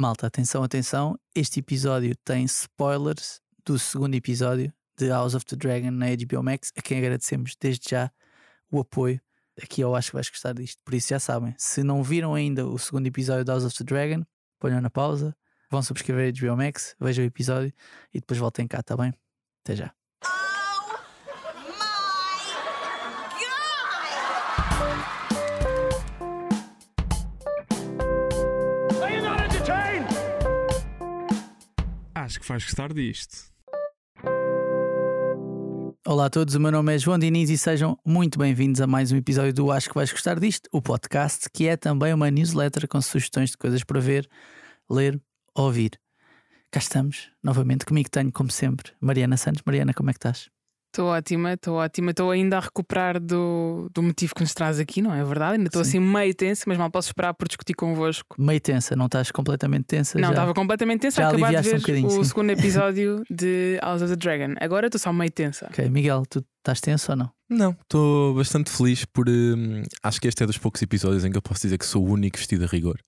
Malta, atenção, atenção. Este episódio tem spoilers do segundo episódio de House of the Dragon na HBO Max, a quem agradecemos desde já o apoio. Aqui eu acho que vais gostar disto. Por isso já sabem, se não viram ainda o segundo episódio de House of the Dragon, ponham na pausa, vão subscrever a HBO Max, vejam o episódio e depois voltem cá, tá bem? Até já. Acho que vais gostar disto. Olá a todos, o meu nome é João Diniz e sejam muito bem-vindos a mais um episódio do Acho que vais gostar disto, o podcast, que é também uma newsletter com sugestões de coisas para ver, ler, ouvir. Cá estamos, novamente, comigo tenho, como sempre, Mariana Santos. Mariana, como é que estás? Estou ótima, estou ótima. Estou ainda a recuperar do, do motivo que nos traz aqui, não é verdade? Ainda estou Sim. assim meio tensa, mas mal posso esperar por discutir convosco. Meio tensa, não estás completamente tensa? Não, estava completamente tensa já acabar de ver um o sim. segundo episódio de House of the Dragon. Agora estou só meio tensa. Ok, Miguel, tu estás tenso ou não? Não, estou bastante feliz por. hum, acho que este é dos poucos episódios em que eu posso dizer que sou o único vestido a rigor.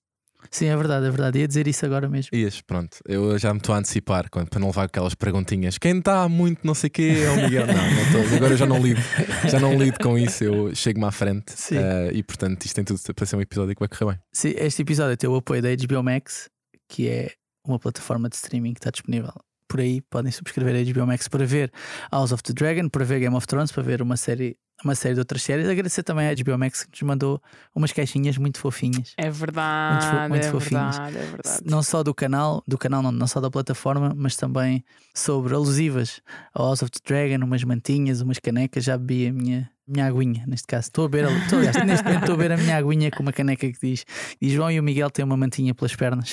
Sim, é verdade, é verdade. Ia dizer isso agora mesmo. Ias, pronto, eu já me estou a antecipar quando- para não levar aquelas perguntinhas. Quem está muito não sei o quê é o Miguel. Não, não estou. Agora eu já não lido. Já não lido com isso. Eu chego-me à frente. Sim. eh, e portanto, isto tem tudo para ser um episódio que vai correr bem. Sim, este episódio tem o apoio da HBO Max, que é uma plataforma de streaming que está disponível por aí. Podem subscrever a HBO Max para ver House of the Dragon, para ver Game of Thrones, para ver uma série, uma série de outras séries. Agradecer também à HBO Max que nos mandou umas caixinhas muito fofinhas. É verdade, muito é fofinhos. verdade, é verdade. Não só do canal, do canal não, não só da plataforma, mas também sobre alusivas ao House of the Dragon, umas mantinhas, umas canecas. Já bebi a minha, minha aguinha, neste caso. Estou a beber, a- estou, neste momento estou a beber a minha aguinha com uma caneca que diz, diz João e o Miguel têm uma mantinha pelas pernas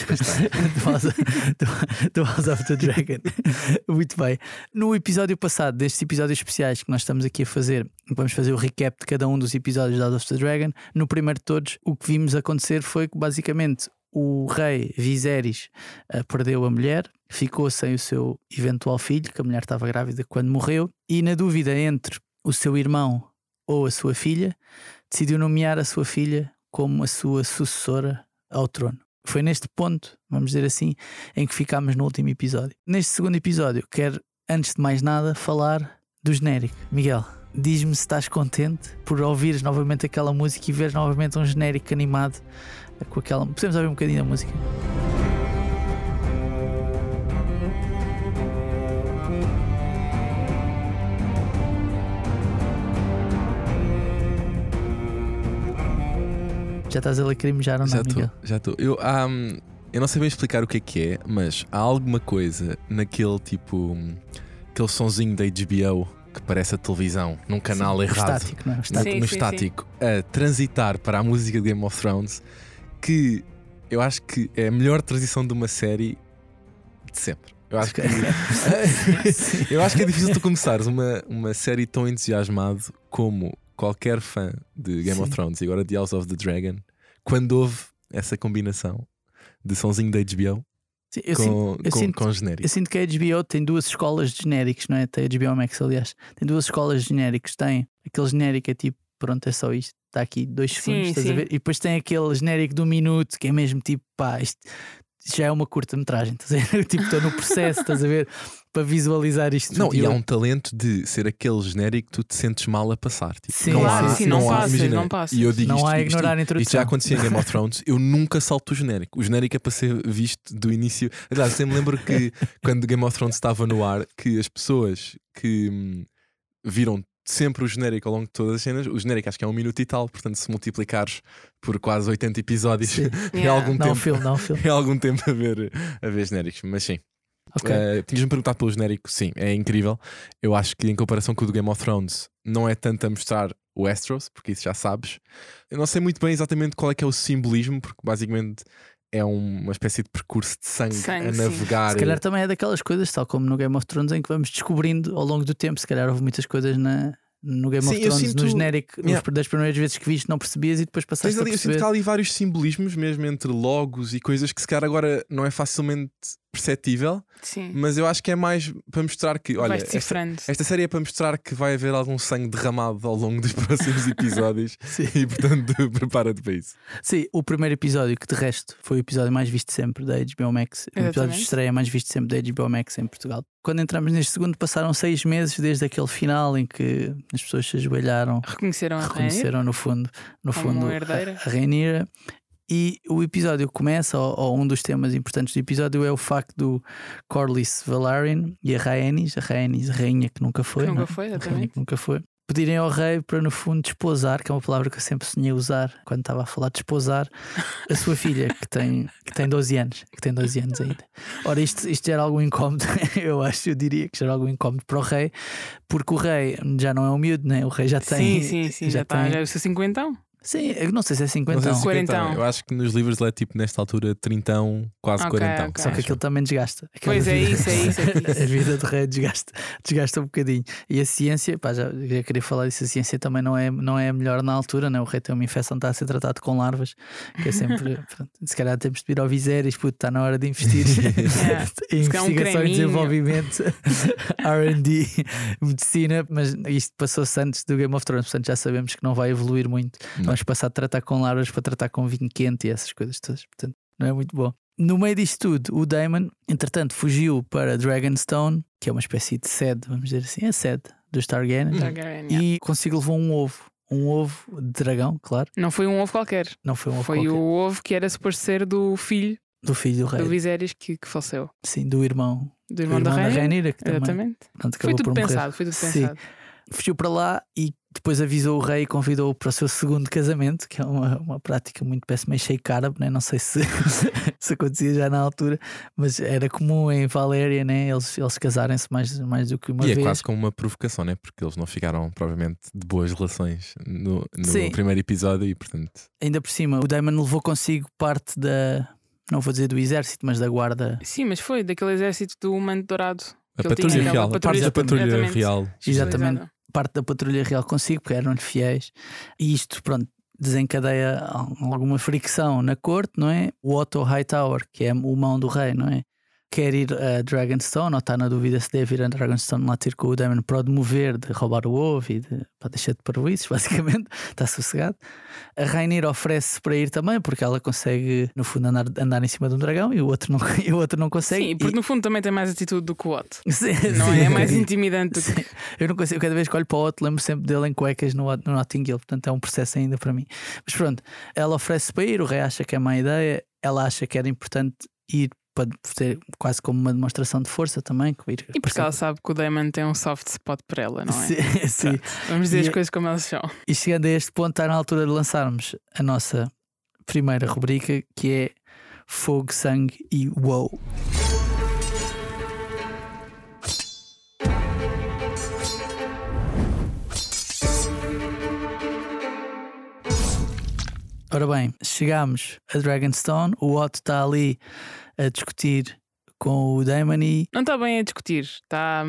do, House, of the Dragon. Muito bem. No episódio passado, destes episódios especiais que nós estamos aqui a fazer, vamos fazer o recap de cada um dos episódios de House of the Dragon. No primeiro de todos, o que vimos acontecer foi que basicamente o rei Viserys eh, perdeu a mulher, ficou sem o seu eventual filho, que a mulher estava grávida quando morreu, e na dúvida entre o seu irmão ou a sua filha, decidiu nomear a sua filha como a sua sucessora ao trono. Foi neste ponto, vamos dizer assim, em que ficámos no último episódio. Neste segundo episódio, quero, antes de mais nada, falar do genérico. Miguel, diz-me se estás contente por ouvires novamente aquela música e veres novamente um genérico animado com aquela. Podemos ouvir um bocadinho da música? Já estás a lacrimejar ou não, já estou, já estou. Eu, hum, eu não sei bem explicar o que é que é, mas há alguma coisa naquele tipo. aquele sonzinho da HBO que parece a televisão, num canal Sim, errado. Estático, não é? Estático. Sim, no sim, estático a transitar para a música de Game of Thrones que eu acho que é a melhor transição de uma série de sempre. Eu acho que, eu acho que é difícil tu começares uma, uma série tão entusiasmado como qualquer fã de Game of Sim. Thrones e agora de House of the Dragon quando houve essa combinação de sonzinho da HBO Sim, eu com, sinto- eu com, sinto- com genérico. Eu sinto que a HBO tem duas escolas de genéricos, não é? Tem a HBO Max, aliás. Tem duas escolas de genéricos. Tem aquele genérico é tipo, pronto, é só isto. Está aqui dois segundos, Sim, estás a sim. ver? E depois tem aquele genérico do minuto, que é mesmo tipo, pá, isto isto já é uma curta-metragem, estás a ver? tipo, estou no processo, estás a ver? Para visualizar isto. Não, e há um talento de ser aquele genérico que tu te sentes mal a passar. Tipo, Sim, não Claro, há, sim, não há- passas, imagina, não passas. E eu digo Não isto, há a isto- ignorar a Isto já introdução. acontecia em Game of Thrones. Eu nunca salto o genérico. O genérico é para ser visto do início. Aliás, sempre me lembro que quando Game of Thrones estava no ar, que as pessoas que hum, viram sempre o genérico ao longo de todas as cenas, o genérico acho que é um minuto e tal, portanto, se multiplicares por quase 80 episódios, é Yeah. algum Não, tempo. filme, não, filme. É algum tempo a ver, a ver genéricos, mas sim. Ok. Eh, Tinhas-me perguntado pelo genérico, sim, é incrível. Eu acho que em comparação com o do Game of Thrones, não é tanto a mostrar o Westeros, porque isso já sabes. Eu não sei muito bem exatamente qual é que é o simbolismo, porque basicamente é um- uma espécie de percurso de sangue, Sangue, a sim. navegar. Se calhar também é daquelas coisas, tal como no Game of Thrones, em que vamos descobrindo ao longo do tempo. Se calhar houve muitas coisas na, no Game Sim, of Thrones, sinto- no genérico, Yeah. das primeiras vezes que viste, não percebias e depois passaste Tens ali, a eu sinto perceber. que há ali vários simbolismos, mesmo entre logos e coisas que se calhar agora não é facilmente perceptível, Sim. mas eu acho que é mais para mostrar que, olha, esta, esta série é para mostrar que vai haver algum sangue derramado ao longo dos próximos episódios e, portanto, prepara-te para isso. Sim, o primeiro episódio, que de resto foi o episódio mais visto sempre da HBO Max, o episódio de Exatamente. estreia mais visto sempre da HBO Max em Portugal. Quando entramos neste segundo, passaram seis meses desde aquele final em que as pessoas se ajoelharam, Reconheceram a Rainha reconheceram no fundo, no fundo a, a Rhaenyra. E o episódio começa, ou, ou um dos temas importantes do episódio é o facto do Corlys Velaryon e a Rhaenys, a Rhaenys, a rainha que nunca foi, Que nunca é? foi, exatamente. que nunca foi, pedirem ao rei para no fundo desposar, que é uma palavra que eu sempre sonhei usar quando estava a falar de desposar, a sua filha, que tem, que tem 12 anos, que tem 12 anos ainda. Ora, isto, isto gera algum incómodo, eu acho, eu diria que gera algum incómodo para o rei, porque o rei já não é um miúdo, né? o rei já tem. sim, sim, sim. Já está. tem- Já é o seu cinquentão. Sim, eu não sei se é 50 Não sei se Quarentão. Eu acho que nos livros ele é tipo nesta altura 30, quase Ok, 40. ok. Só que aquilo também desgasta. Aquela Pois é vida- isso, é isso, é isso. a vida do rei desgasta, desgasta um bocadinho. E a ciência, pá, já, já queria falar disso, a ciência também não é, não é a melhor na altura, né? o rei tem uma infecção, está a ser tratado com larvas, que é sempre. pronto, se calhar temos de ir ao Viserys, puto, está na hora de investir Yeah. em calhar um investigação e desenvolvimento, RD, medicina, mas isto passou-se antes do Game of Thrones, portanto já sabemos que não vai evoluir muito. Não. Vamos passar de tratar com larvas para tratar com vinho quente e essas coisas todas, portanto não é muito bom. No meio disto tudo, o Daemon, entretanto, fugiu para Dragonstone, que é uma espécie de sede, vamos dizer assim, é a sede dos Targaryen, Targaryen, yeah. e consigo levou um ovo. Um ovo de dragão, claro. Não foi um ovo qualquer. Não foi um ovo Foi qualquer. o ovo que era suposto ser do filho do filho do rei. do Viserys que, que faleceu. Sim, do irmão. Do irmão, do da rainha. Rhaenyra, que também Exatamente. pronto, Foi tudo pensado, foi tudo Sim. pensado. fugiu para lá e depois avisou o rei e convidou-o para o seu segundo casamento, que é uma, uma prática muito péssima em Sheik árabe, né? não sei se, se acontecia já na altura, mas era comum em Valéria né? eles, eles casarem-se mais, mais do que uma E é vez. quase como uma provocação, né? Porque eles não ficaram, provavelmente, de boas relações no, no primeiro episódio e, portanto, Ainda por cima, o Daemon levou consigo parte da, não vou dizer do exército, mas da guarda. Sim, mas foi daquele exército do manto dourado. a patrulha real, a parte da patrulha real. Exatamente. Parte da patrulha real consigo, porque eram-lhe fiéis, e isto, pronto, desencadeia alguma fricção na corte, não é? O Otto Hightower, que é o mão do rei, não é? Quer ir a Dragonstone, ou está na dúvida se deve ir a Dragonstone lá ter com o Daemon para o demover de roubar o ovo e de para deixar de parvoíces, basicamente, está sossegado. A Rainir oferece para ir também, porque ela consegue, no fundo, andar, andar em cima de um dragão e o outro não, e o outro não consegue. Sim, porque no fundo também tem mais atitude do que o Otto. Sim, Não sim, é? Mais intimidante do que. Eu não consigo, cada vez que olho para o Otto, lembro sempre dele em cuecas no, no Notting Hill, portanto é um processo ainda para mim. Mas pronto, ela oferece para ir, o rei acha que é má ideia, ela acha que era importante ir para ter quase como uma demonstração de força também. ir- E porque ela sabe que o Damon tem um soft spot para ela, não é? Sim, sim. Vamos dizer E- as coisas como elas são. E chegando a este ponto, está na altura de lançarmos a nossa primeira rubrica que é Fogo, Sangue e Wow. Ora bem, chegamos a Dragonstone, o Otto está ali a discutir com o Daemon e Não está bem a discutir, está.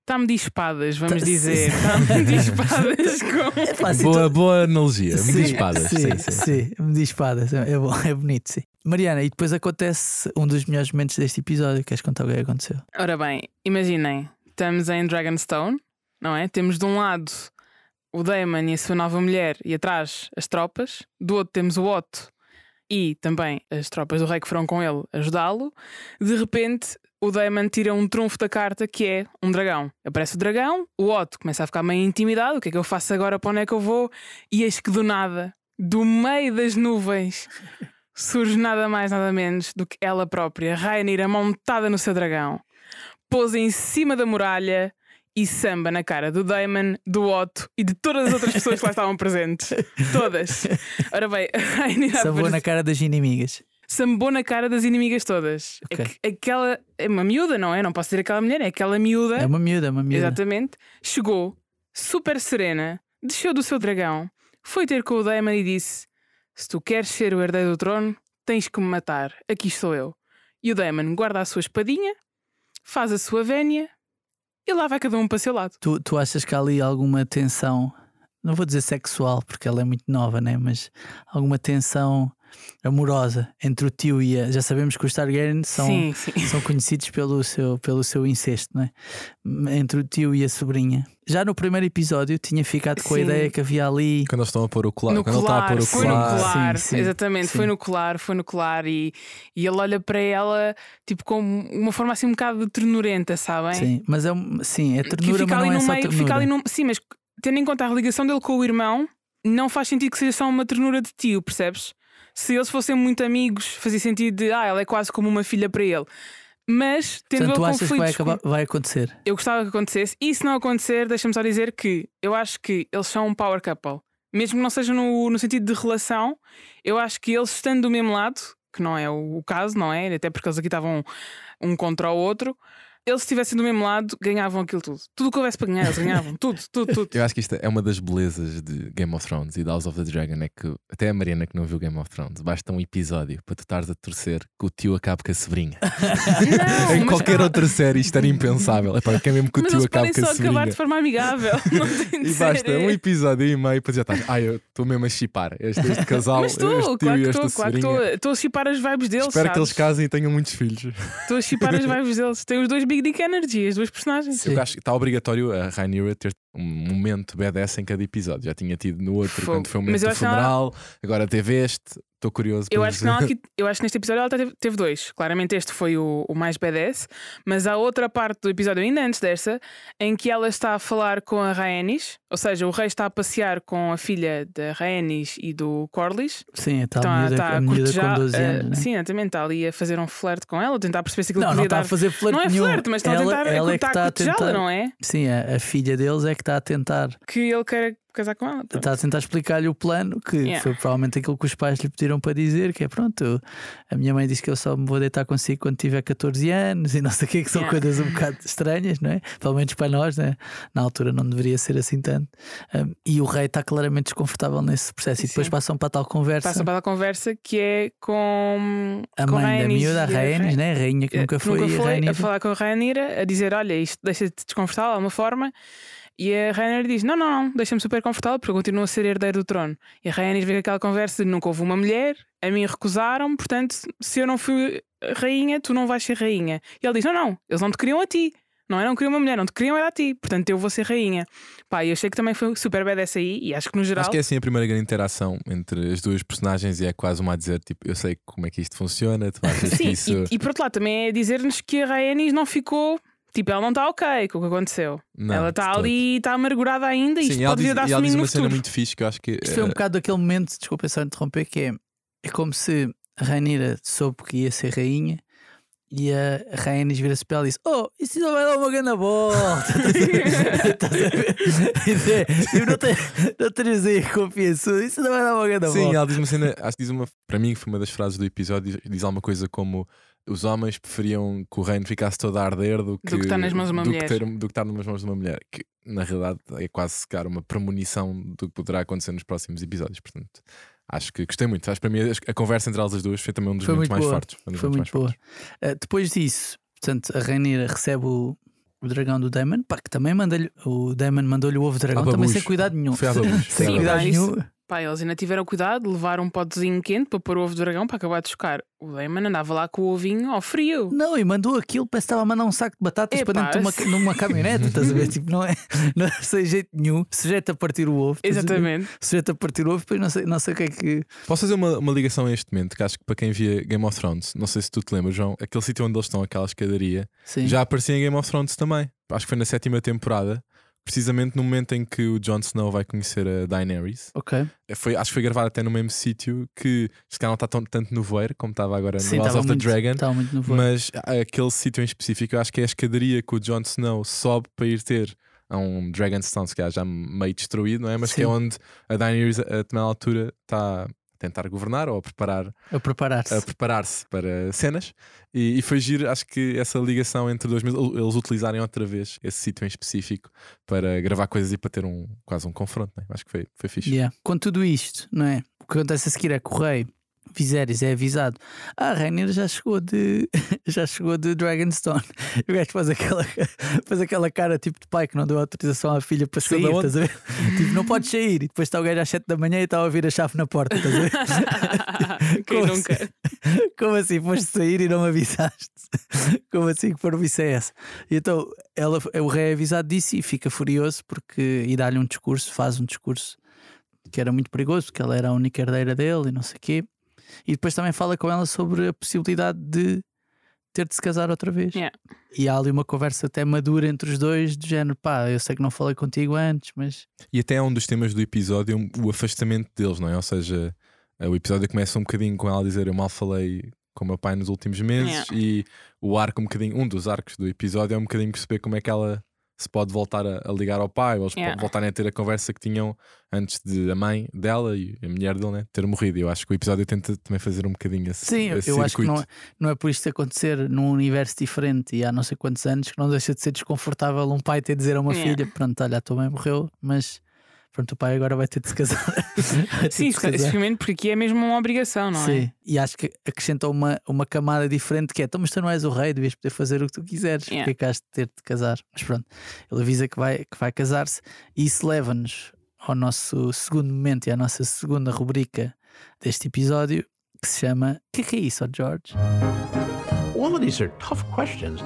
Está-me de espadas, vamos Tá- dizer. Está-me de espadas com. É fácil, Boa, boa analogia. Me diz espadas. Sim, Sim, sim. sim, me diz espadas. É bom, é bonito, sim. Mariana, e depois acontece um dos melhores momentos deste episódio. Queres contar o que é que aconteceu? Ora bem, imaginem, estamos em Dragonstone, não é? Temos de um lado o Daemon e a sua nova mulher e atrás as tropas, do outro temos o Otto e também as tropas do rei que foram com ele ajudá-lo. De repente, o Daemon tira um trunfo da carta que é um dragão. Aparece o dragão, o Otto começa a ficar meio intimidado: o que é que eu faço agora? Para onde é que eu vou? E eis que do nada, do meio das nuvens. Surge nada mais, nada menos do que ela própria, Rhaenyra, montada no seu dragão pousa em cima da muralha e samba na cara do Damon, do Otto e de todas as outras pessoas que lá estavam presentes. Todas. Ora bem, Sabor na cara das inimigas. sambou na cara das inimigas todas. Ok. Aqu- Aquela. É uma miúda, não é? Não posso dizer aquela mulher, é aquela miúda. É uma miúda, é uma miúda. Exatamente. Chegou, super serena, desceu do seu dragão, foi ter com o Daemon e disse: Se tu queres ser o herdeiro do trono, tens que me matar. Aqui estou eu. E o Daemon guarda a sua espadinha, faz a sua vénia e lá vai cada um para o seu lado. Tu, tu achas que há ali alguma tensão, não vou dizer sexual, porque ela é muito nova, né? mas alguma tensão amorosa entre o tio e a. Já sabemos que os Targaryen são, Sim, sim. são conhecidos pelo seu, pelo seu incesto, não é? Entre o tio e a sobrinha. Já no primeiro episódio tinha ficado com a Sim. ideia que havia ali. Quando eles estão a pôr o colar. No Quando ele está a colar, pôr o foi no colar. colar, Sim, sim, exatamente, sim. foi no colar, foi no colar e, e ele olha para ela tipo com uma forma assim um bocado ternurenta, sabem? Sim, mas é, um- sim, é ternura, fica mas ali não é no só meio, ternura. fica ali no, sim, mas tendo em conta a ligação dele com o irmão, não faz sentido que seja só uma ternura de tio, percebes? Se eles fossem muito amigos, fazia sentido de ah, ela é quase como uma filha para ele. Mas tendo Portanto, tu achas que vai, acabar, vai acontecer? eu gostava que acontecesse. E se não acontecer, deixa-me só dizer que eu acho que eles são um power couple. Mesmo que não seja no, no sentido de relação, eu acho que eles estando do mesmo lado, que não é o, o caso, não é? Até porque eles aqui estavam um contra o outro. Eles, se estivessem do mesmo lado, ganhavam aquilo tudo. Tudo o que houvesse para ganhar, eles ganhavam. tudo, tudo, tudo. Eu acho que isto é uma das belezas de Game of Thrones e de House of the Dragon. É que até a Mariana que não viu Game of Thrones, basta um episódio para tu estares a torcer que o tio acabe com a sobrinha. Não, em qualquer outra série isto era impensável. Epá, eu quero mesmo que o Mas tio acabe com a só acabar sobrinha. de forma amigável. Não E basta um episódio e meio para dizer, tá, ai, eu estou mesmo a chipar este, este casal, Mas este estou, tio claro e que esta estou, claro que sobrinha. estou. Estou a chipar as vibes deles. Espero que eles sabes? casem e tenham muitos filhos. Estou a chipar as vibes deles. Tem os dois Big Dick Energy, as duas personagens. Sim. Eu acho que está obrigatório a Rhaenyra ter um momento BDS em cada episódio. Já tinha tido no outro, Fogo. quando foi o momento do que ela- funeral, agora teve este. Estou curioso. Eu acho, que não, aqui- eu acho que neste episódio ela teve, teve dois. Claramente este foi o, o mais badass, mas há outra parte do episódio, ainda antes dessa, em que ela está a falar com a Rhaenys, ou seja, o rei está a passear com a filha da Rhaenys e do Corlys. Sim, a tal Então, miúda, está a miúda cortejar, com 12 eh, anos. né? Sim, exatamente, está ali a fazer um flerte com ela, a tentar perceber se aquilo Não, não podia está dar. a fazer flerte não é flerte, mas estão ela, a tentar ela é que está está a a cortejá-la, não é? Sim, a, a filha deles é que está a tentar, Que ele quer casar com ela. está a tentar explicar-lhe o plano, que Yeah. foi provavelmente aquilo que os pais lhe pediram para dizer, que é pronto, eu- a minha mãe disse que eu só me vou deitar consigo quando tiver 14 anos e não sei o que, que são Yeah. coisas um bocado estranhas, não é? Pelo menos para nós, né? na altura não deveria ser assim tanto. Um, e o rei está claramente desconfortável nesse processo. E depois Sim. passam para tal conversa. Passa para a conversa que é com a com mãe da Rhaenys miúda, a a Rhaenys, Rhaen- né? a rainha que Eh, nunca foi, e a a Rhaenyra. falar com a Rhaenyra, a dizer: Olha, isto deixa-te desconfortável de alguma forma. E a Rhaenyra diz: Não, não, não, deixa-me super confortável porque eu continuo a ser herdeiro do trono. E a Rhaenyra vê aquela conversa de nunca houve uma mulher, a mim recusaram, portanto, se eu não fui rainha, tu não vais ser rainha. E ele diz: Não, não, eles não te queriam a ti. Não eram queriam uma mulher, não te queriam era a ti. Portanto, eu vou ser rainha. Pá, eu achei que também foi super badass aí e acho que no geral. Acho que é assim a primeira grande interação entre as duas personagens e é quase uma a dizer: tipo, eu sei como é que isto funciona, tu achas que Sim, isso. e, e por outro lado também é dizer-nos que a Rhaenys não ficou. Tipo, ela não está ok com o que aconteceu. Não, ela está ali e está amargurada ainda. e Sim, Isto e ela pode diz, vir a dar e ela diz uma cena muito fixe que eu acho que. Isto foi um eh, bocado aquele momento, desculpa só interromper, que é, é como se a Rainira soube que ia ser rainha e a Rhaenys vira-se para ela e diz: Oh, isso não vai dar uma grande volta. Estás a ver? É, tipo, não, te, não terias aí confiança, isso não vai dar uma grande Sim, volta. ela diz uma cena, acho que diz uma, para mim, foi uma das frases do episódio, diz, diz alguma coisa como os homens preferiam que o reino ficasse todo a arder do que, Do que estar nas mãos de uma do mulher. Que ter, do que estar nas mãos de uma mulher, que na realidade é quase secar uma premonição do que poderá acontecer nos próximos episódios. Portanto, acho que gostei muito. Acho que para mim a, conversa entre elas as duas foi também um dos Foi momentos muito mais boa. fortes. um Foi muito boa. Uh, depois disso, portanto, a Rainira recebe o, o dragão do Daemon, pá, que também manda-lhe, o Daemon mandou-lhe o ovo dragão, também sem cuidado nenhum. Sem cuidado nenhum. Pá, eles ainda tiveram cuidado, levaram um potezinho quente para pôr o ovo de dragão para acabar de chocar. O Damon andava lá com o ovinho ao frio. Não, e mandou aquilo, parece que estava a mandar um saco de batatas Epá, para dentro de uma, se- numa caminhonete, estás a ver? Tipo, não é, não é sem jeito nenhum, sujeito a partir o ovo. Exatamente. Sujeito a partir o ovo, depois não sei, não sei o que é que. Posso fazer uma, uma ligação a este momento, que acho que para quem via Game of Thrones, não sei se tu te lembras, João, aquele sítio onde eles estão, aquela escadaria, Sim. já aparecia em Game of Thrones também. Acho que foi na sétima temporada, precisamente no momento em que o Jon Snow vai conhecer a Daenerys. Ok. Foi, acho que foi gravado até no mesmo sítio que se calhar não está tão, tanto no voeiro como estava agora Sim, no House of the muito, Dragon. no voo. Mas aquele sítio em específico, eu acho que é a escadaria que o Jon Snow sobe para ir ter a um Dragonstone, se calhar já meio destruído, não é? Mas que é Sim. onde a Daenerys, a determinada altura, está tentar governar ou a preparar A preparar-se. a preparar-se para cenas e, e foi giro, acho que essa ligação entre dois eles utilizarem outra vez esse sítio em específico para gravar coisas e para ter um quase um confronto, né? acho que foi, foi fixe. Yeah. Com tudo isto, não é? O que acontece a seguir é que o rei Viserys é avisado. Ah, Rainer já chegou de já chegou de Dragonstone. E o gajo faz aquela, faz aquela cara tipo de pai que não deu autorização à filha para Chegou sair, estás a ver? tipo, não podes sair. E depois está o gajo às 7 da manhã e está a ouvir a chave na porta, estás a ver? Quem Como nunca? assim? Como assim? Foste sair e não me avisaste? Como assim que parvoíce é essa? E então ela, o rei é avisado disso e fica furioso porque e dá-lhe um discurso, faz um discurso que era muito perigoso, porque ela era a única herdeira dele e não sei o quê. E depois também fala com ela sobre a possibilidade de ter de se casar outra vez. Yeah. E há ali uma conversa até madura entre os dois, do género, pá, eu sei que não falei contigo antes, mas E até é um dos temas do episódio o afastamento deles, não é? Ou seja, o episódio começa um bocadinho com ela a dizer eu mal falei com o meu pai nos últimos meses Yeah. e o arco um bocadinho, um dos arcos do episódio é um bocadinho perceber como é que ela se pode voltar a, a ligar ao pai, ou eles Yeah. voltarem a ter a conversa que tinham antes de a mãe dela e a mulher dele né, ter morrido. Eu acho que o episódio tenta também fazer um bocadinho esse, Sim, eu, esse eu acho que não, circuito. é- não é por isto acontecer num universo diferente e há não sei quantos anos que não deixa de ser desconfortável um pai ter de dizer a uma Yeah. filha: Pronto, olha, a tua mãe morreu, mas pronto, o pai agora vai ter de se casar. Ter Sim, especialmente porque aqui é mesmo uma obrigação, não Sim, é? e acho que acrescenta uma, uma camada diferente que é: então, mas tu não és o rei, devias poder fazer o que tu quiseres, Yeah. porque é que has de ter de casar? Mas pronto, ele avisa que vai, que vai casar-se e isso leva-nos ao nosso segundo momento e à nossa segunda rubrica deste episódio que se chama O que é que é isso, George? All of these are tough questions.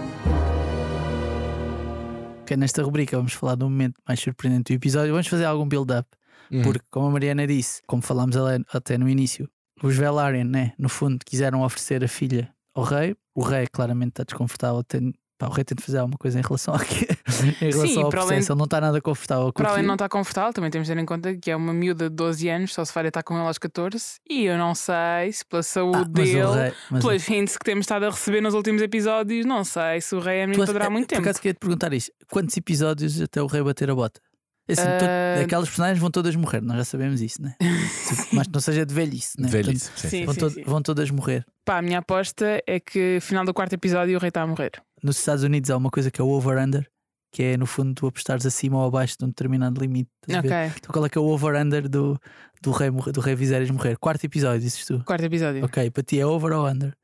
Que nesta rubrica vamos falar do momento mais surpreendente do episódio. Vamos fazer algum build-up, Uhum. porque, como a Mariana disse, como falámos até no início, os Velaryon, né, no fundo, quiseram oferecer a filha ao rei. O rei claramente está desconfortável. Tem, pá, o rei tem de fazer alguma coisa em relação, àque- em relação Sim, ao para além- processo. Ele não está nada confortável Para além de não estar confortável, também temos de ter em conta que é uma miúda de 12 anos, só se vai estar com ele aos 14. E eu não sei se pela saúde Ah, dele, rei, mas o- pelas hints que temos estado a receber nos últimos episódios, não sei se o rei é menino para durar muito por tempo. acaso queria te perguntar isto: quantos episódios até o rei bater a bota? É Assim, to- Ah, aquelas personagens vão todas morrer, nós já sabemos isso, né? Tipo, Mas não seja de velhice, né? Velhice, Portanto, sim. Vão, sim, to- sim. vão todas morrer. Pá, a minha aposta é que final do quarto episódio o rei está a morrer. nos Estados Unidos há uma coisa que é o over-under, que é no fundo tu apostares acima ou abaixo de um determinado limite. ver? Ok, Então qual é que é o over-under do, do, rei, do rei Viserys morrer? Quarto episódio, dizes tu. quarto episódio. Ok, para ti é over ou under?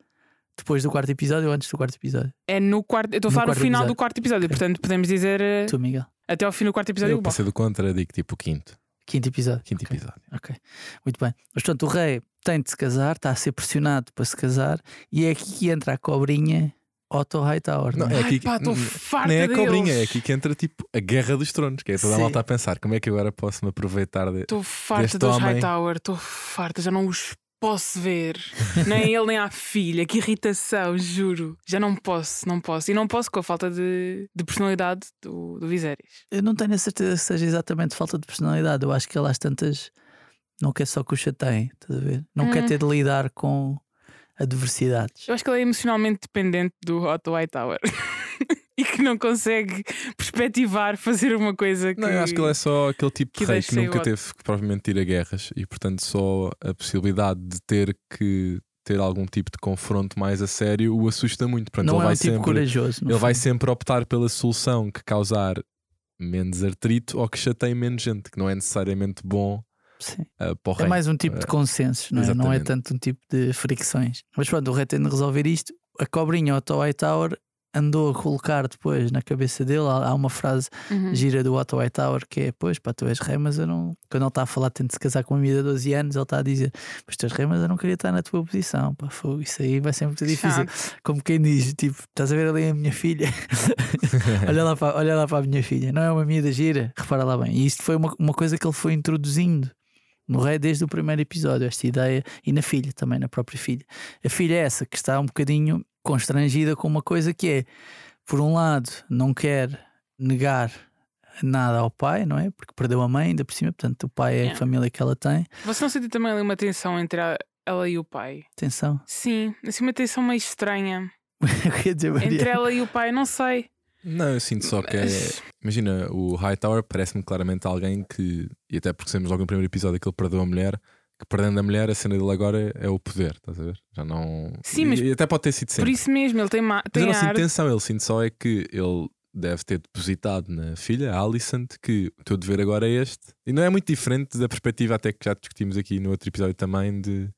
Depois do quarto episódio ou antes do quarto episódio? É no quarto. Eu estou a No falar no final episódio. do quarto episódio, Ok. portanto podemos dizer eh, Tu, Miguel. até ao fim do quarto episódio. Eu passei do contra, digo tipo o quinto. Quinto episódio. Quinto Ok, episódio. Ok, muito bem. Mas portanto, o rei tem de se casar, está a ser pressionado para se casar, e é aqui que entra a cobrinha Otto Hightower. Não, Não, é? é Ai, aqui- pá, estou n- farta Nem é a deles. cobrinha, é aqui que entra tipo a guerra dos tronos, que é toda a Sim. malta a pensar como é que agora posso me aproveitar de. Estou farta Deste dos homem. Hightower, estou farta, já não os posso ver. nem ele, nem a filha. Que irritação, juro. Já não posso, não posso. E não posso com a falta de, de personalidade do, do Viserys. Eu não tenho a certeza que seja exatamente falta de personalidade. Eu acho que ele às tantas não quer só que o chateiem, estás a ver? Não quer Hum. ter de lidar com adversidades. Eu acho que ele é emocionalmente dependente do Otto Hightower. e que não consegue perspectivar fazer uma coisa que. Não, eu acho que ele é só aquele tipo que de rei que nunca teve que provavelmente ir a guerras e, portanto, só a possibilidade de ter que ter algum tipo de confronto mais a sério o assusta muito. Portanto, não ele é um vai tipo sempre, corajoso. ele vai fundo. sempre optar pela solução que causar menos artrito ou que chateie menos gente, que não é necessariamente bom Sim. uh, para o É mais um tipo de Eh, consensos, não é? não é tanto um tipo de fricções. Mas pronto, o rei tem de resolver isto. A cobrinha Otto Hightower andou a colocar depois na cabeça dele. Há uma frase Uhum. gira do Otto Hightower que é: Pois, pá, tu és rei, mas eu não. Quando ele está a falar, tem de se casar com uma menina de 12 anos, ele está a dizer: Mas tu és rei, mas eu não queria estar na tua posição. Pá, fogo, isso aí vai ser muito difícil. Como quem diz: Tipo, estás a ver ali a minha filha? olha, lá para, olha lá para a minha filha, não é uma miúda gira? Repara lá bem. E isto foi uma, uma coisa que ele foi introduzindo. No rei desde o primeiro episódio, esta ideia, e na filha também, na própria filha. A filha é essa que está um bocadinho constrangida com uma coisa que é, por um lado, não quer negar nada ao pai, não é? Porque perdeu a mãe, ainda por cima, portanto, o pai é a Yeah. família que ela tem. Você não sentiu também ali uma tensão entre a- ela e o pai? Atenção, Sim, assim uma tensão meio estranha. dizer, Maria. Entre ela e o pai, não sei. Não, eu sinto só que é. Mas- Imagina, o Hightower parece-me claramente alguém que, e até porque sabemos logo no primeiro episódio que ele perdeu a mulher, que perdendo a mulher, a cena dele agora é o poder, estás a ver? Já não. Sim, mas e até pode ter sido Por sempre. isso mesmo, ele tem, ma- Mas eu tem não sinto tensão, ele sinto só é que ele deve ter depositado na filha, a Alicent, que o teu dever agora é este. E não é muito diferente da perspectiva, até que já discutimos aqui no outro episódio também, de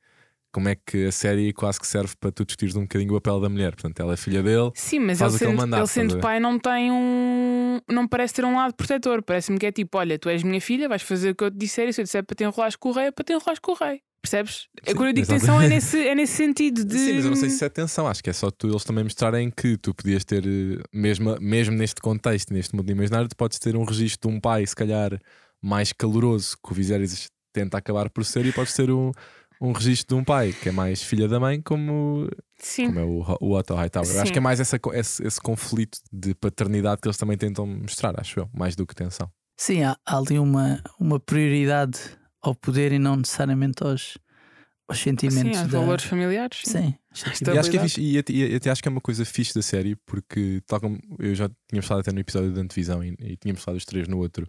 como é que a série quase que serve para tu discutires um bocadinho o papel da mulher. Portanto, ela é filha dele. Sim, mas Faz ele sendo, mandar, ele sendo pai não tem um. Não parece ter um lado protetor. Parece-me que é tipo: olha, tu és minha filha, vais fazer o que eu te disser e se eu disser para te enrolares com o rei, é para te enrolares com o rei. Percebes? Sim, quando eu digo tensão é nesse, é nesse sentido de. Sim, mas eu não sei se é atenção. Acho que é só tu, eles também mostrarem que tu podias ter, mesmo, mesmo neste contexto, neste mundo imaginário, tu podes ter um registro de um pai, se calhar, mais caloroso que o Viserys tenta acabar por ser, e podes ter um, um registro de um pai que é mais filha da mãe, como, Sim. como é o, o Otto Hightower. Eu Acho Sim. que é mais essa, esse, esse conflito de paternidade que eles também tentam mostrar, acho eu, mais do que tensão. Sim, há, há ali uma, uma prioridade ao poder e não necessariamente aos, aos Sim, sentimentos. aos da... valores familiares. Sim, Esta- E acho que é fixe, e até- e até acho que é uma coisa fixe da série, porque, tal como eu já tínhamos falado até no episódio da antevisão e, e tínhamos falado os três no outro,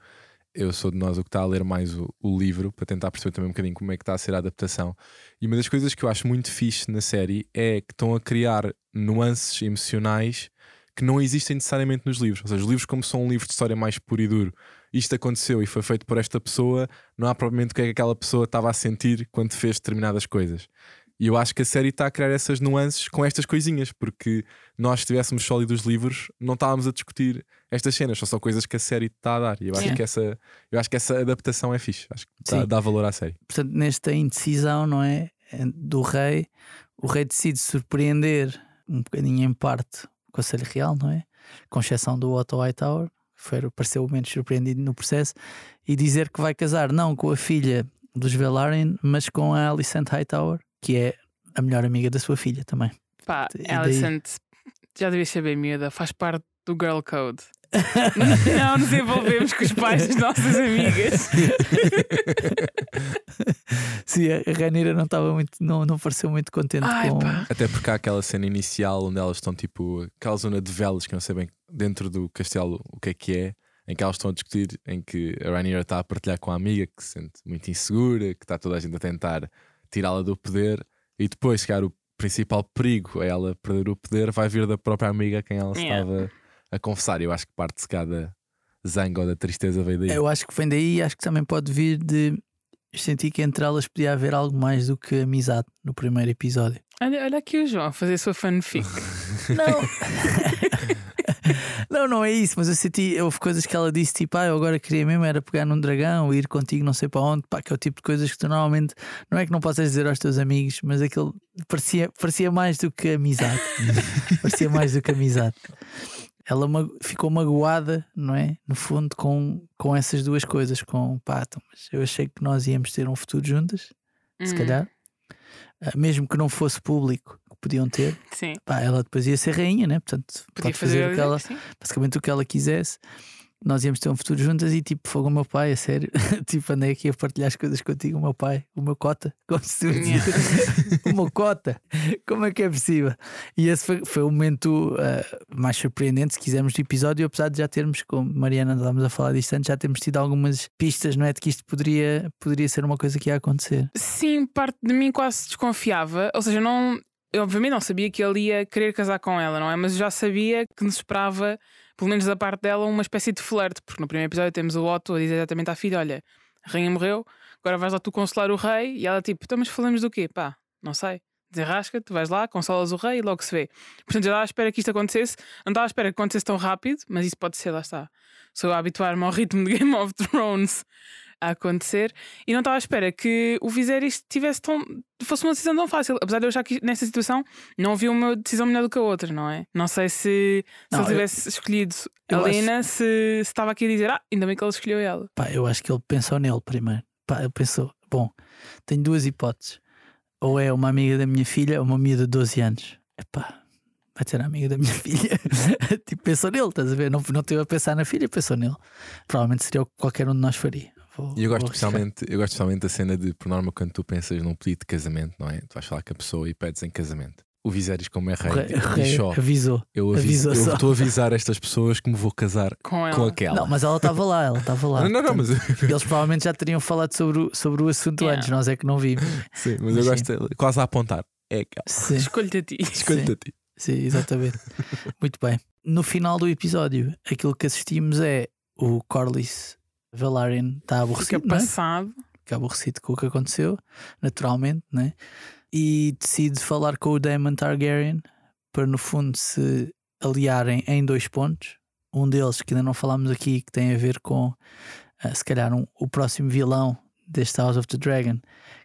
eu sou de nós o que está a ler mais o, o livro para tentar perceber também um bocadinho como é que está a ser a adaptação. E uma das coisas que eu acho muito fixe na série é que estão a criar nuances emocionais que não existem necessariamente nos livros. Ou seja, os livros, como são um livro de história mais puro e duro, isto aconteceu e foi feito por esta pessoa, não há propriamente o que é que aquela pessoa estava a sentir quando fez determinadas coisas. E eu acho que a série está a criar essas nuances com estas coisinhas, porque nós, se estivéssemos só lido os livros, não estávamos a discutir estas cenas, são só coisas que a série está a dar. E eu acho, Sim. que, essa, eu acho que essa adaptação é fixe, acho que dá, dá valor à série. Portanto, nesta indecisão, não é? Do rei, o rei decide surpreender um bocadinho em parte o Conselho Real, não é? Com exceção do Otto Hightower, que foi, pareceu menos surpreendido no processo, e dizer que vai casar não com a filha dos Velaryon, mas com a Alicent Hightower, que é a melhor amiga da sua filha também. Pá, E daí? Alicent, já devias saber, miúda, faz parte do Girl Code. não nos envolvemos com os pais das nossas amigas. Sim, a Rainira não estava muito, não, não pareceu muito contente Ai, com. pá. Até porque há aquela cena inicial onde elas estão tipo, aquela zona de velas que não sei bem dentro do castelo o que é que é, em que elas estão a discutir, em que a Rhaenyra está a partilhar com a amiga que se sente muito insegura, que está toda a gente a tentar tirá-la do poder, e depois, se calhar, o principal perigo é ela perder o poder, vai vir da própria amiga a quem ela Yeah. estava a confessar. Eu acho que parte-se cá da zanga ou da tristeza veio daí. Eu acho que vem daí e acho que também pode vir de sentir que entre elas podia haver algo mais do que amizade no primeiro episódio. Olha, olha aqui o João a fazer a sua fanfic. Não. não, não é isso, mas eu senti, houve coisas que ela disse, tipo, ah, eu agora queria mesmo era pegar num dragão, ir contigo não sei para onde, pá, que é o tipo de coisas que tu normalmente não é que não possas dizer aos teus amigos, mas aquilo parecia, parecia mais do que amizade. parecia mais do que amizade. Ela ficou magoada, não é? No fundo, com, com essas duas coisas, com pá, então, mas eu achei que nós íamos ter um futuro juntas, se Hum, calhar, Ah, mesmo que não fosse público, que podiam ter. Sim. Pá, ela depois ia ser rainha, né? Portanto, Podia pode fazer, fazer o que ela, basicamente o que ela quisesse. Nós íamos ter um futuro juntas e tipo, fogo o meu pai, a sério. tipo, andei aqui a partilhar as coisas contigo, o meu pai, o meu cota, como se tu o meu cota, como é que é possível? E esse foi, foi o momento ah, mais surpreendente, se quisermos, do episódio, apesar de já termos, como Mariana, estávamos a falar disto antes, já temos tido algumas pistas, não é? De que isto poderia, poderia ser uma coisa que ia acontecer. Sim, parte de mim quase desconfiava. Ou seja, não, eu obviamente não sabia que ele ia querer casar com ela, não é? Mas já sabia que nos esperava, pelo menos da parte dela, uma espécie de flerte, porque no primeiro episódio temos o Otto a dizer exatamente à filha: Olha, a rainha morreu, agora vais lá tu consolar o rei. E ela tipo: Então, mas falamos do quê? Pá, não sei. Desenrasca-te, vais lá, consolas o rei e logo se vê. Portanto, já estava à espera que isto acontecesse. Não estava à espera que acontecesse tão rápido, mas isso pode ser, lá está. Sou a habituar-me ao ritmo de Game of Thrones a acontecer. E não estava à espera que o Viserys tivesse tão, fosse uma decisão tão fácil. Apesar de eu achar que nesta situação não havia uma decisão melhor do que a outra, não é? Não sei se, se Não, ele eu- tivesse escolhido a eu acho- Lena, se, se estava aqui a dizer, ah, ainda bem que ele escolheu ela. Pá, eu acho que ele pensou nele primeiro. Pá, ele pensou: bom, tenho duas hipóteses. Ou é uma amiga da minha filha ou uma miúda de 12 anos. Epá, vai ser a amiga da minha filha. tipo, pensou nele, estás a ver? Não, não teve a pensar na filha, pensou nele. Provavelmente seria o que qualquer um de nós faria. Vou- E eu gosto, especialmente, eu gosto especialmente da cena de, por norma, quando tu pensas num pedido de casamento, não é? Tu vais falar com a pessoa e pedes em casamento. O Viserys, como é rei, rei- o diz rei só: avisou. Eu aviso, avisou eu estou a avisar estas pessoas que me vou casar Com ela. com aquela. Não, mas ela estava lá, ela estava lá. não, não, não, Portanto, mas, Eles provavelmente já teriam falado sobre o, sobre o assunto Yeah. antes, nós é que não vimos. sim, mas Mas eu sim. gosto de- quase a apontar. É. Escolhe-te a ti. Escolhe-te a ti. Sim, exatamente. Muito bem. No final do episódio, aquilo que assistimos é o Corlys Velaryon está Fica aborrecido, não é? passado. Fica aborrecido com o que aconteceu, naturalmente, né? E decide falar com o Daemon Targaryen para, no fundo, se aliarem em dois pontos. Um deles, que ainda não falámos aqui, que tem a ver com, eh, se calhar, um- o próximo vilão deste House of the Dragon,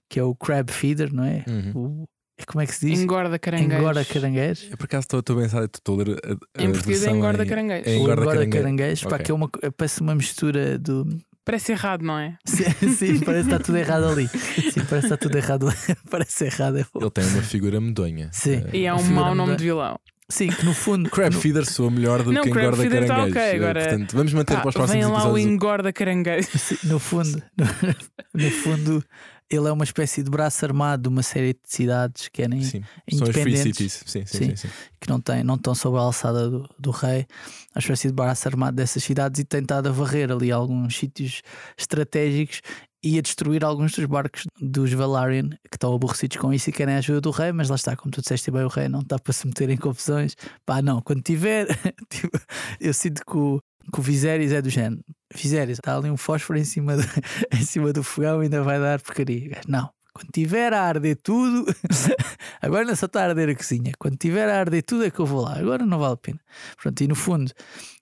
que é o Crab Feeder, não é? Uhum. O- como é que se diz? Engorda caranguejos. Engorda caranguejos. Eu por acaso estou estou a pensar, estou a ler a, a Em português é engorda em- caranguejos. É engorda engorda caranguejo. caranguejos, pá, Ok. que é uma, parece uma mistura do. Parece errado, não é? Sim, sim, parece que está tudo errado ali. Sim, parece que está tudo errado. parece errado. é bom. Ele tem uma figura medonha. Sim. Eh, E é um mau nome de vilão. Sim, que no fundo. Crab no- Feeder soa melhor do Não, que Crab engorda Feeder tá caranguejos. ok, Eh, agora- Portanto, vamos manter Pá, para os próximos vem lá o episódios. engorda caranguejo. Sim, no fundo, no, no fundo, ele é uma espécie de braço armado de uma série de cidades que, querem, Sim, são as Free independentes. Cities. Sim, sim, Sim. sim. sim. que não, têm, não estão sob a alçada do, do rei, uma espécie de braço armado dessas cidades e tem estado a varrer ali alguns sítios estratégicos e a destruir alguns dos barcos dos Valarian que estão aborrecidos com isso e querem a ajuda do rei, mas lá está, como tu disseste bem, o rei não está para se meter em confusões. Pá, não, quando tiver, tipo, eu sinto que o, que o Viserys é do género. Viserys, está ali um fósforo em cima, do, em cima do fogão, ainda vai dar porcaria. Não, quando tiver a arder tudo, agora não só está a arder a cozinha, quando tiver a arder tudo é que eu vou lá, agora não vale a pena. Pronto, e no fundo,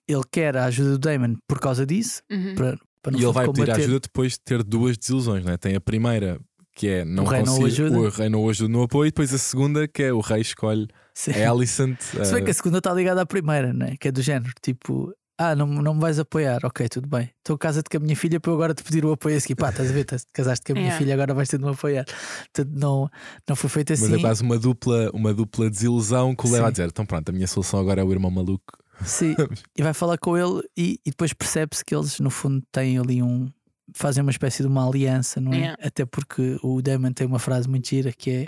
ele quer a ajuda do Damon por causa disso, Uhum. para, para no E ele vai pedir combater. ajuda depois de ter duas desilusões, não é? Tem a primeira que é não O rei não ajuda. o rei não ajuda no apoio, e depois a segunda que é o rei escolhe Sim. a Alicent. Se bem que a segunda está ligada à primeira, não é? Que é do género, tipo, ah, não, não me vais apoiar, ok, tudo bem. Estou casa-te com a minha filha para eu agora te pedir o apoio a seguir. Pá, estás a ver, estás- casaste com a minha Yeah. filha, agora vais ter de me apoiar. Portanto, não, não foi feito Mas assim. é quase uma dupla, uma dupla desilusão que o leva a dizer: então pronto, a minha solução agora é o irmão maluco. Sim, e vai falar com ele e, e depois percebe-se que eles, no fundo, têm ali um. fazem uma espécie de uma aliança, não é? Yeah. Até porque o Damon tem uma frase muito gira que é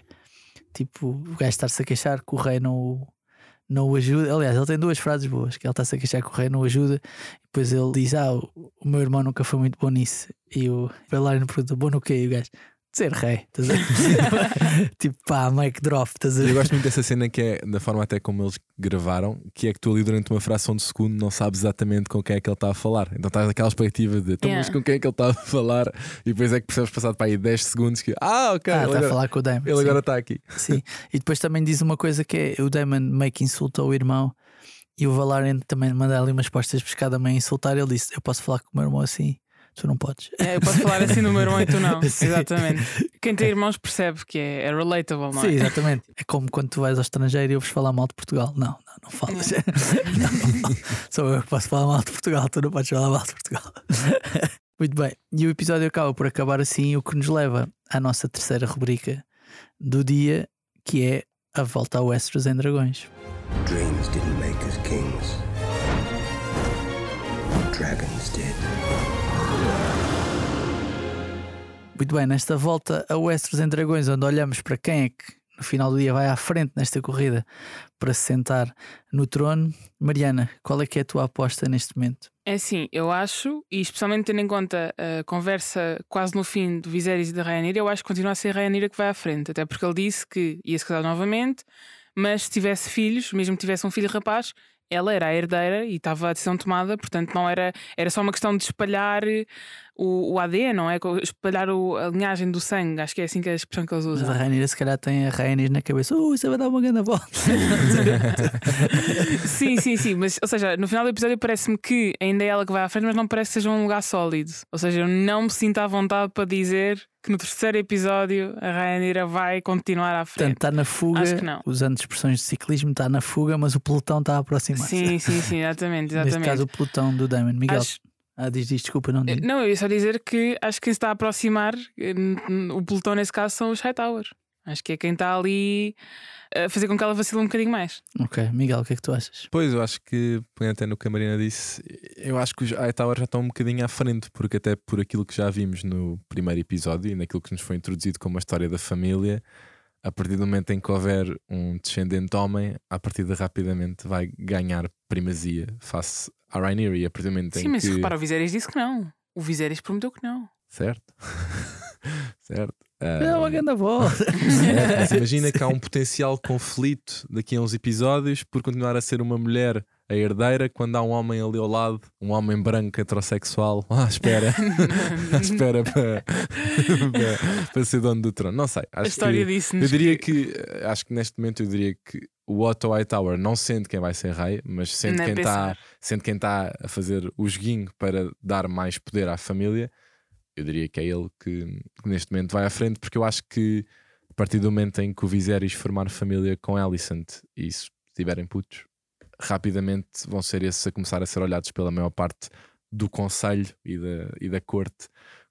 tipo o gajo estar-se a queixar que o rei não o, não o ajuda. Aliás, ele tem duas frases boas: que ele está-se a queixar que o rei não o ajuda, depois ele diz: Ah, o, o meu irmão nunca foi muito bom nisso. E o Belarino pergunta: Bom no quê? E o gajo. Ser rei, estás a ver? tipo, pá, Mike Drop, estás a ver? eu gosto muito dessa cena que é da forma até como eles gravaram, que é que tu ali durante uma fração de segundo não sabes exatamente com quem é que ele está a falar. Então estás naquela perspectiva de então, mas Yeah. com quem é que ele está a falar, e depois é que percebes passado para aí 10 segundos que ah, ok, Ah, ele, está a agora, falar com o Damon. ele sim. agora está aqui. Sim, e depois também diz uma coisa que é o Damon meio que insulta o irmão e o Valarian também manda ali umas postas de pescada meio a insultar. Ele disse: Eu posso falar com o meu irmão assim, tu não podes. É, eu posso falar assim meu irmão e tu não. Sim. Exatamente. Quem tem irmãos percebe que é, é relatable, não Sim, é? exatamente. É como quando tu vais ao estrangeiro e ouves falar mal de Portugal. Não, não, não falas. Não. Sou eu que posso falar mal de Portugal, tu não podes falar mal de Portugal. Muito bem, e o episódio acaba por acabar assim, o que nos leva à nossa terceira rubrica do dia, que é a volta ao Westeros em Dragões. Dreams didn't make us kings. Dragons did. Muito bem, nesta volta a Westeros em Dragões, onde olhamos para quem é que no final do dia vai à frente nesta corrida para se sentar no trono. Mariana, qual é que é a tua aposta neste momento? É assim, eu acho, e especialmente tendo em conta a conversa quase no fim do Viserys e da Rhaenyra, eu acho que continua a ser a Rhaenyra que vai à frente. Até porque ele disse que ia se casar novamente, mas se tivesse filhos, mesmo que tivesse um filho rapaz, ela era a herdeira e estava a decisão tomada, portanto não era, era só uma questão de espalhar o, o ADN, não é? Espalhar o- a linhagem do sangue, acho que é assim que é a expressão que eles Mas a usam. Rainha se calhar tem a Rainha na cabeça. Uh, isso vai dar uma grande volta. Sim, sim, sim, mas ou seja, no final do episódio parece-me que ainda é ela que vai à frente, mas não parece que seja um lugar sólido. Ou seja, eu não me sinto à vontade para dizer que no terceiro episódio a Rhaenyra vai continuar à Portanto, frente. está na fuga, Acho que não. usando expressões de ciclismo, está na fuga, mas o pelotão está a aproximar-se. Sim, sim, sim, exatamente, Neste exatamente. caso, o pelotão do Damon. Miguel, Acho- ah, diz, diz, desculpa, não diz. Não, eu ia só dizer que acho que quem se está a aproximar, eh, o pelotão nesse caso são os Hightower. Acho que é quem está ali a fazer com que ela vacile um bocadinho mais. Ok, Miguel, o que é que tu achas? Pois, eu acho que, até no que a Marina disse, eu acho que os Hightower já estão um bocadinho à frente, porque até por aquilo que já vimos no primeiro episódio e naquilo que nos foi introduzido como a história da família, a partir do momento em que houver um descendente homem, a partir de rapidamente vai ganhar primazia face à Rhaenyra e a partir do momento Sim, em mas que... repara, o Viserys disse que não. O Viserys prometeu que não. Certo? certo. É Ah, uma grande volta. É, mas imagina que há um potencial conflito daqui a uns episódios por continuar a ser uma mulher a herdeira, quando há um homem ali ao lado, um homem branco heterossexual, ah, espera, espera para, para, para ser dono do trono. Não sei. Acho A história que, disse-nos. eu diria que, eh, acho que neste momento eu diria que o Otto Hightower não sente quem vai ser rei, mas sente quem está sente quem está a fazer o joguinho para dar mais poder à família. Eu diria que é ele que, que neste momento vai à frente, porque eu acho que a partir do momento em que o Viserys formar família com Alicent e se tiverem putos, rapidamente vão ser esses a começar a ser olhados pela maior parte do conselho e da, e da corte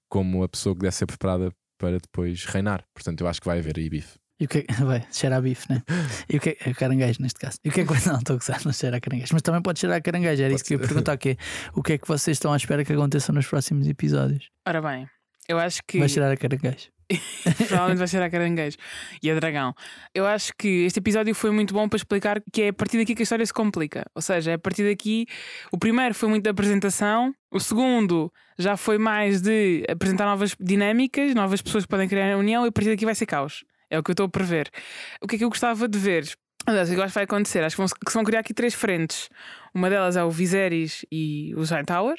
como a pessoa que deve ser preparada para depois reinar. Portanto, eu acho que vai haver aí bife. E o que é vai, cheira a bife, né? E o que é, caranguejo neste caso? E o que é que não estou a gozar, não cheira a caranguejo, mas também pode cheirar a caranguejo. Era Pode isso que eu ia perguntar: que é, o que é que vocês estão à espera que aconteça nos próximos episódios? Ora bem, eu acho que. Vai cheirar a caranguejo. Provavelmente vai ser a caranguejo e a dragão. Eu acho que este episódio foi muito bom para explicar que é a partir daqui que a história se complica. Ou seja, é a partir daqui. O primeiro foi muito de apresentação, o segundo já foi mais de apresentar novas dinâmicas, novas pessoas que podem criar a união, e a partir daqui vai ser caos. É o que eu estou a prever. O que é que eu gostava de ver? Aliás, o que eu acho que vai acontecer? Acho que vão, que se vão criar aqui três frentes. Uma delas é o Viserys e o Hightower.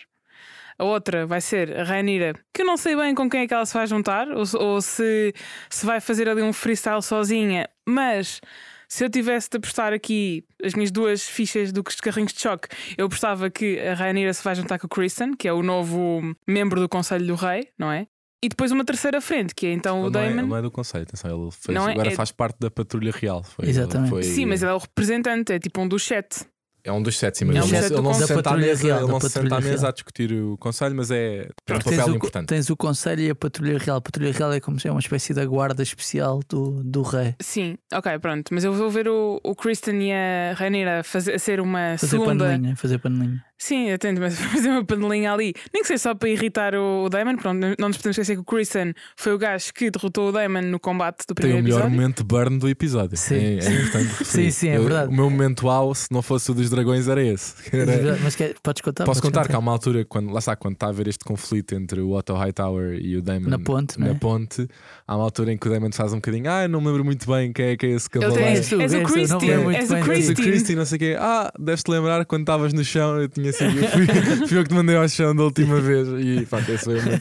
A outra vai ser a Rhaenyra, que eu não sei bem com quem é que ela se vai juntar, ou, ou se, se vai fazer ali um freestyle sozinha, mas se eu tivesse de apostar aqui as minhas duas fichas do carrinhos de choque, eu apostava que a Rhaenyra se vai juntar com o Kristen, que é o novo membro do Conselho do Rei, não é? E depois uma terceira frente, que é então o Ele não, é, Daemon. ele não é do conselho, atenção, ele fez- Não é- agora é- faz parte da patrulha real. Foi, Exatamente. foi- Sim, mas ele é o representante, é tipo um dos sete. É um dos sete, sim, mas É um ele, não- ele se senta à mesa, real, ele não se senta à mesa a discutir o conselho, mas é tem um papel o, importante. tens o Conselho e a Patrulha Real. A Patrulha Real é como se é uma espécie da guarda especial do, do rei. Sim, ok, pronto. Mas eu vou ver o, o Kristen e a Rhaenyra fazer, a ser uma Fazer segunda. panelinha, fazer panelinha. Sim, atento, mas fazer uma panelinha ali. Nem que seja só para irritar o, o Daemon. Pronto, não nos podemos esquecer que o Kristen foi o gajo que derrotou o Daemon no combate do Tem o primeiro melhor episódio. momento burn do episódio. Sim, é, é sim. importante. Sim, sim, é Eu- verdade. O meu momento wow, se não fosse o dos dragões, era esse. Era- Mas quer, podes contar? Posso Podes contar que há uma altura, quando, lá está, quando está a haver este conflito entre o Otto Hightower e o Daemon Na ponte, na né? ponte, há uma altura em que o Daemon faz um bocadinho, ah, eu não me lembro muito bem quem é que é esse Ele cavaleiro. És o Christine, és o Christine. Christy, não sei o quê. Ah, deves-te lembrar quando estavas no chão, eu tinha sido. Eu fui, fui eu que te mandei ao chão da última vez. E pá, esse foi o meu.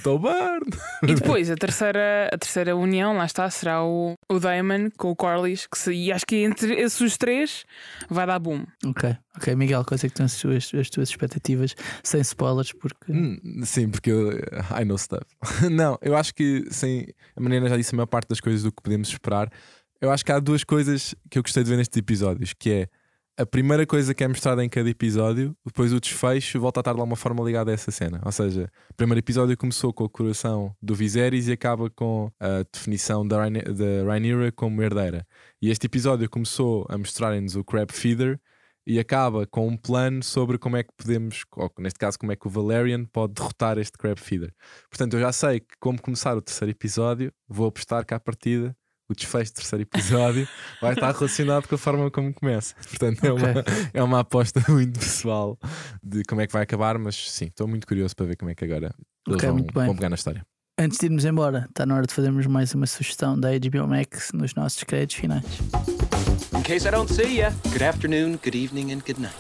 E depois a terceira, a terceira união, lá está, será o, o Daemon com o Corlys. Que se, e acho que entre esses os três vai dar boom. Ok, ok. Miguel, quais é que estão as tuas, as tuas expectativas sem spoilers? Porque Hum, Sim, porque eu. I know stuff. Não, eu acho que, sem. A Mariana já disse a maior parte das coisas do que podemos esperar. Eu acho que há duas coisas que eu gostei de ver nestes episódios, que é a primeira coisa que é mostrada em cada episódio, depois o desfecho volta a estar de alguma forma ligado a essa cena. Ou seja, o primeiro episódio começou com a coração do Viserys e acaba com a definição da Rhaeny- da Rhaenyra como herdeira. E este episódio começou a mostrar-nos o Crab Feeder e acaba com um plano sobre como é que podemos, ou neste caso, como é que o Valerian pode derrotar este Crab Feeder. Portanto, eu já sei que, como começar o terceiro episódio, vou apostar que à partida o desfecho do terceiro episódio vai estar relacionado com a forma como começa. Portanto, é, uma, é uma aposta muito pessoal de como é que vai acabar, mas sim, estou muito curioso para ver como é que agora eles Ok, vão, vão pegar na história. antes de irmos embora, está na hora de fazermos mais uma sugestão da HBO Max nos nossos créditos finais. In case I don't see ya, good afternoon, good evening, and good night.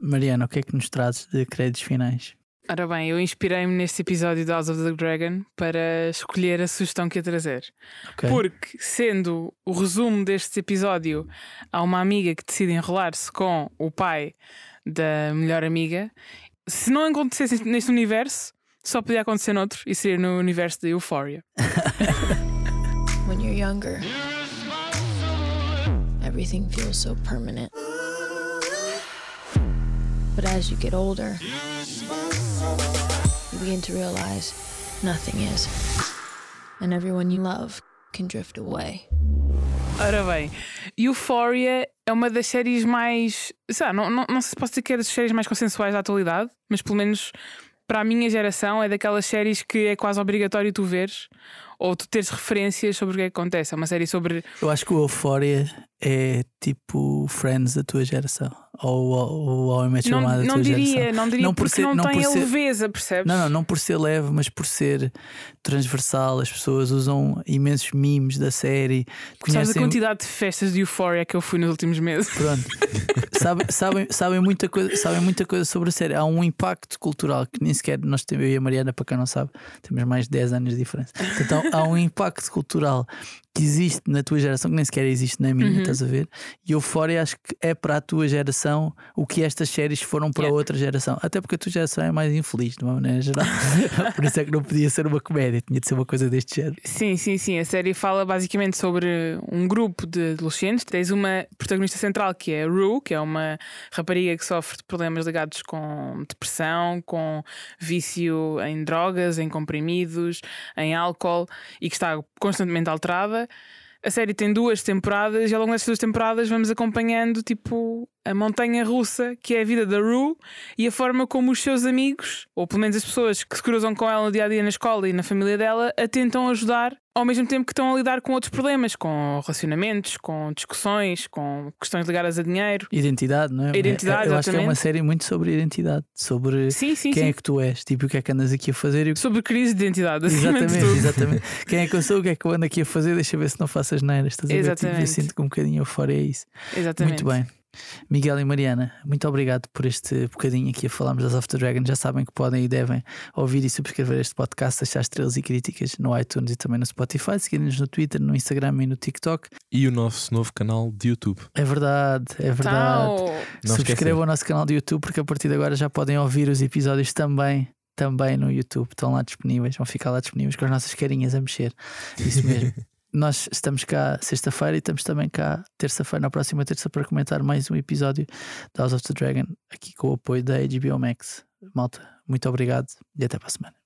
Mariana, o que é que nos trazes de créditos finais? Ora bem, eu inspirei-me neste episódio de House of the Dragon para escolher a sugestão que ia trazer. Ok. Porque, sendo o resumo deste episódio, há uma amiga que decide enrolar-se com o pai da melhor amiga. Se não acontecesse neste universo, só podia acontecer noutro e seria no universo de Euphoria. When you're younger, everything feels so permanent. But as you get older, you begin to realize nothing is. And everyone you love can drift away. Ora bem, Euphoria é uma das séries mais. Sei lá, não, não, não sei se posso dizer que é das séries mais consensuais da atualidade, mas pelo menos para a minha geração é daquelas séries que é quase obrigatório tu veres ou tu teres referências sobre o que é que acontece. É uma série sobre. Eu acho que o Euphoria é tipo Friends da tua geração. Ou How I Met Your Não, Mother diria, não diria Não por porque ser- não, não tem por a ser- leveza, percebes? Não, não, não por ser leve, mas por ser transversal. As pessoas usam imensos memes da série. Sabes a Conhecem, quantidade de festas de Euphoria que eu fui nos últimos meses? pronto, sabem, sabem, sabem, muita coisa, sabem muita coisa sobre a série. Há um impacto cultural que nem sequer nós temos, eu e a Mariana, para quem não sabe, temos mais de 10 anos de diferença. Então há um impacto cultural que existe na tua geração que nem sequer existe na minha, Uhum. estás a ver? E Euphoria acho que é para a tua geração o que estas séries foram para Yeah. outra geração. Até porque a tua geração é mais infeliz, de uma maneira geral. Por isso é que não podia ser uma comédia, tinha de ser uma coisa deste género. Sim, sim, sim. A série fala basicamente sobre um grupo de adolescentes. Tens uma protagonista central que é a Rue, que é uma rapariga que sofre de problemas ligados com depressão, com vício em drogas, em comprimidos, em álcool e que está constantemente alterada. A série tem duas temporadas e ao longo destas duas temporadas vamos acompanhando tipo a montanha russa que é a vida da Rue e a forma como os seus amigos, ou pelo menos as pessoas que se cruzam com ela no dia a dia na escola e na família dela, a tentam ajudar ao mesmo tempo que estão a lidar com outros problemas, com relacionamentos, com discussões, com questões ligadas a dinheiro. Identidade, não é? Identidade, Eu acho que é uma exatamente. série muito sobre identidade, sobre Sim, sim, quem sim. é que tu és, tipo o que é que andas aqui a fazer e Sobre crise de identidade, de Exatamente, exatamente. Quem é que eu sou? O que é que eu ando aqui a fazer? Deixa eu ver se não faço as neiras. Estás a ver? Tipo, eu Exatamente. sinto que um bocadinho fora é isso. Exatamente. Muito bem. Miguel e Mariana, muito obrigado por este bocadinho aqui a falarmos das After Dragon. Já sabem que podem e devem ouvir e subscrever este podcast, deixar estrelas e críticas no iTunes e também no Spotify, seguir-nos no Twitter, no Instagram e no TikTok. E o nosso novo canal de YouTube. É verdade, é verdade. Não Subscrevam o nosso canal de YouTube porque a partir de agora já podem ouvir os episódios também. Também no YouTube, estão lá disponíveis, vão ficar lá disponíveis com as nossas carinhas a mexer. Isso mesmo. Nós estamos cá sexta-feira e estamos também cá terça-feira, na próxima terça, para comentar mais um episódio da House of the Dragon, aqui com o apoio da HBO Max. Malta, muito obrigado e até para a semana.